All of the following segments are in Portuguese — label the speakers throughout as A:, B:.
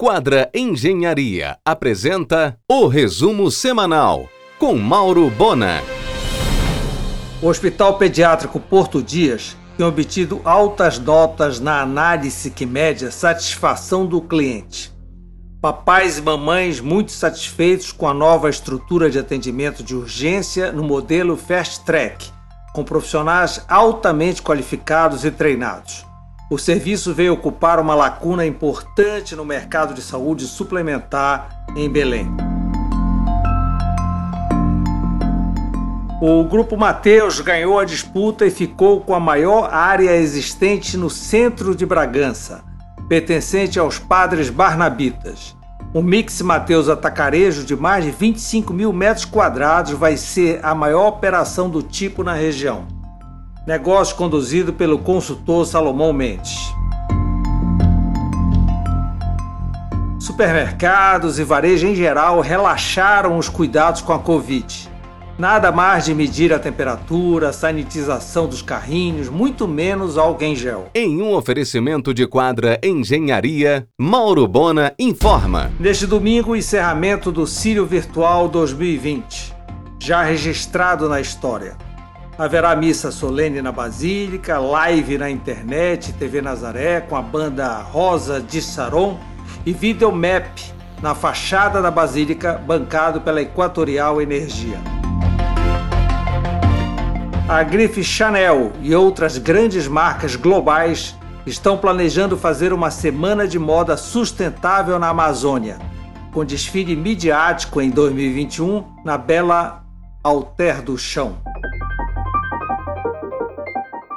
A: Quadra Engenharia apresenta o resumo semanal com Mauro Bona.
B: O Hospital Pediátrico Porto Dias tem obtido altas notas na análise que mede a satisfação do cliente. Papais e mamães muito satisfeitos com a nova estrutura de atendimento de urgência no modelo Fast Track, com profissionais altamente qualificados e treinados. O serviço veio ocupar uma lacuna importante no mercado de saúde suplementar em Belém. O Grupo Mateus ganhou a disputa e ficou com a maior área existente no centro de Bragança, pertencente aos padres barnabitas. O Mix Mateus Atacarejo, de mais de 25 mil metros quadrados, vai ser a maior operação do tipo na região negócio conduzido pelo consultor Salomão Mendes. Supermercados e varejo em geral relaxaram os cuidados com a Covid. Nada mais de medir a temperatura, sanitização dos carrinhos, muito menos álcool em gel.
A: Em um oferecimento de quadra Engenharia, Mauro Bona informa.
B: Neste domingo, o encerramento do Círio Virtual 2020, já registrado na história. Haverá missa solene na Basílica, live na internet, TV Nazaré, com a banda Rosa de Saron e videomap na fachada da Basílica, bancado pela Equatorial Energia. A grife Chanel e outras grandes marcas globais estão planejando fazer uma semana de moda sustentável na Amazônia, com desfile midiático em 2021 na bela Alter do Chão.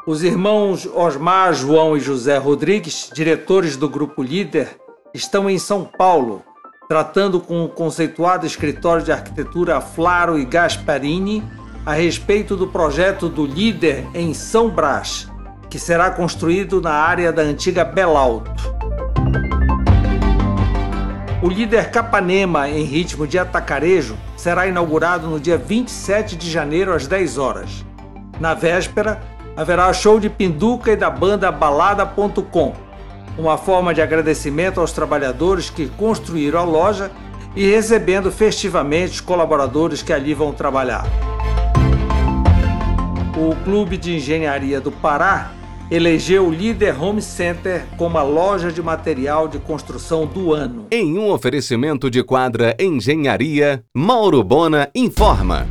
B: Os irmãos Osmar, João e José Rodrigues, diretores do Grupo Líder, estão em São Paulo, tratando com o conceituado escritório de arquitetura Flaro e Gasparini a respeito do projeto do Líder em São Brás, que será construído na área da antiga Belalto. O Líder Capanema, em ritmo de atacarejo, será inaugurado no dia 27 de janeiro às 10 horas. Na véspera, haverá show de Pinduca e da banda Balada.com, uma forma de agradecimento aos trabalhadores que construíram a loja e recebendo festivamente os colaboradores que ali vão trabalhar. O Clube de Engenharia do Pará elegeu o Líder Home Center como a loja de material de construção do ano.
A: Em um oferecimento de quadra Engenharia, Mauro Bona informa.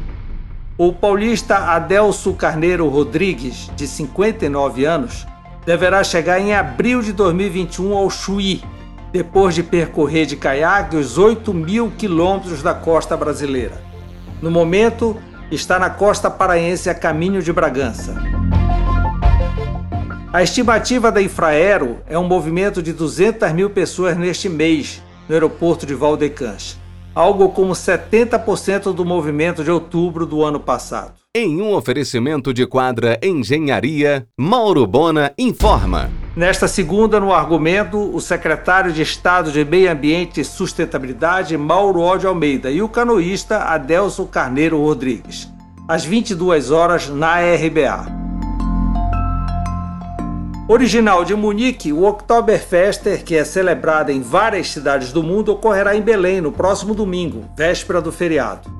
B: O paulista Adelso Carneiro Rodrigues, de 59 anos, deverá chegar em abril de 2021 ao Chuí, depois de percorrer de caiaque os 8 mil quilômetros da costa brasileira. No momento, está na costa paraense a caminho de Bragança. A estimativa da Infraero é um movimento de 200 mil pessoas neste mês no aeroporto de Valdecans algo como 70% do movimento de outubro do ano passado.
A: Em um oferecimento de quadra Engenharia, Mauro Bona informa.
B: Nesta segunda, no argumento, o secretário de Estado de Meio Ambiente e Sustentabilidade, Mauro Ode Almeida, e o canoísta Adelso Carneiro Rodrigues. Às 22 horas, na RBA. Original de Munique, o Oktoberfester, que é celebrado em várias cidades do mundo, ocorrerá em Belém no próximo domingo, véspera do feriado.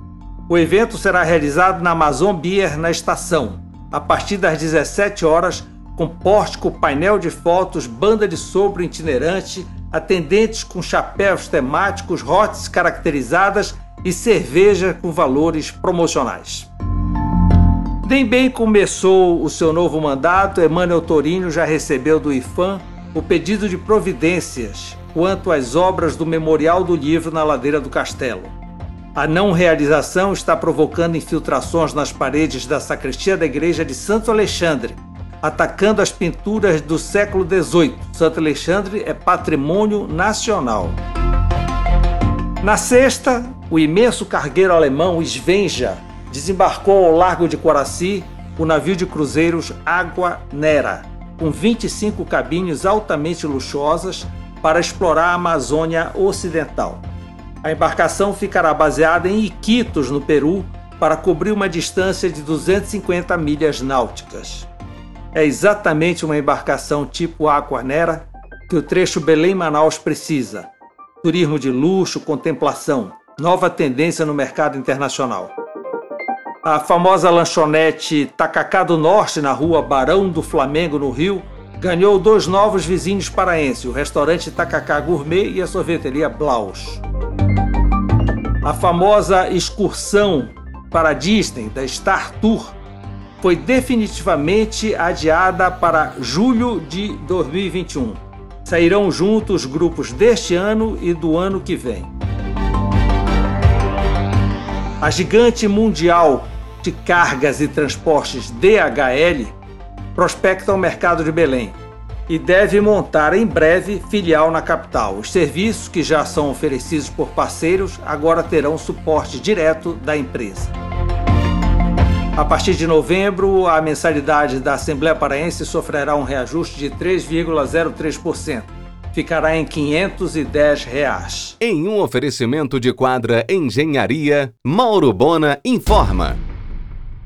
B: O evento será realizado na Amazon Beer na estação, a partir das 17 horas, com pórtico, painel de fotos, banda de sopro itinerante, atendentes com chapéus temáticos, rotes caracterizadas e cerveja com valores promocionais. Nem bem começou o seu novo mandato, Emmanuel Torino já recebeu do IFAM o pedido de providências quanto às obras do Memorial do Livro na Ladeira do Castelo. A não realização está provocando infiltrações nas paredes da sacristia da igreja de Santo Alexandre, atacando as pinturas do século XVIII. Santo Alexandre é patrimônio nacional. Na sexta, o imenso cargueiro alemão Svenja desembarcou ao largo de Coraci o navio de cruzeiros Água Nera, com 25 cabines altamente luxuosas para explorar a Amazônia Ocidental. A embarcação ficará baseada em Iquitos, no Peru, para cobrir uma distância de 250 milhas náuticas. É exatamente uma embarcação tipo Aquanera que o trecho Belém-Manaus precisa. turismo de luxo, contemplação, nova tendência no mercado internacional. A famosa lanchonete Tacacá do Norte, na rua Barão do Flamengo, no Rio, ganhou dois novos vizinhos paraenses, o restaurante Tacacá Gourmet e a sorveteria Blaus. A famosa excursão para Disney da Star Tour foi definitivamente adiada para julho de 2021. Sairão juntos grupos deste ano e do ano que vem. A gigante mundial de cargas e transportes DHL prospecta o mercado de Belém e deve montar em breve filial na capital. Os serviços que já são oferecidos por parceiros agora terão suporte direto da empresa. A partir de novembro, a mensalidade da Assembleia Paraense sofrerá um reajuste de 3,03% ficará em 510 reais.
A: Em um oferecimento de quadra Engenharia, Mauro Bona informa.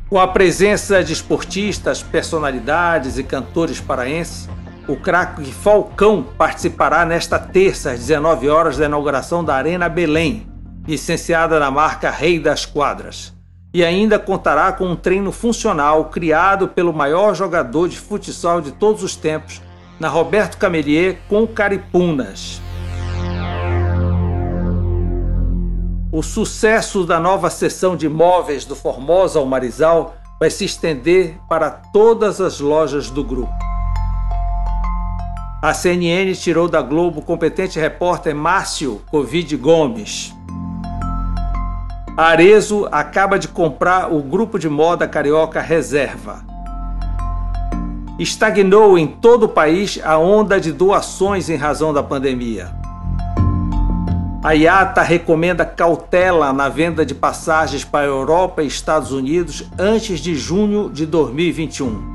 B: Com a presença de esportistas, personalidades e cantores paraenses, o craque Falcão participará nesta terça às 19 horas da inauguração da Arena Belém, licenciada na marca Rei das Quadras. E ainda contará com um treino funcional criado pelo maior jogador de futsal de todos os tempos, na Roberto Camelier com Caripunas. O sucesso da nova seção de móveis do Formosa ao Marizal vai se estender para todas as lojas do grupo. A CNN tirou da Globo o competente repórter Márcio Covid Gomes. Arezo acaba de comprar o grupo de moda carioca Reserva. Estagnou em todo o país a onda de doações em razão da pandemia. A IATA recomenda cautela na venda de passagens para a Europa e Estados Unidos antes de junho de 2021.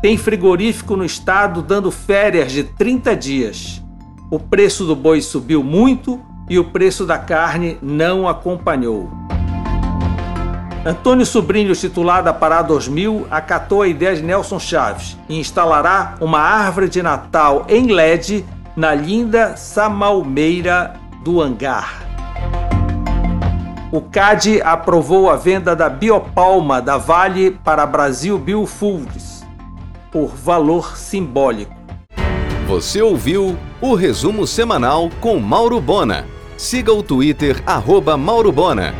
B: Tem frigorífico no estado dando férias de 30 dias. O preço do boi subiu muito e o preço da carne não acompanhou. Antônio Sobrinho, titular da Pará 2000, acatou a ideia de Nelson Chaves e instalará uma árvore de Natal em LED na linda Samalmeira do Hangar. O CAD aprovou a venda da Biopalma da Vale para Brasil Biofoods por valor simbólico.
A: Você ouviu o resumo semanal com Mauro Bona. Siga o Twitter, arroba Mauro Bona.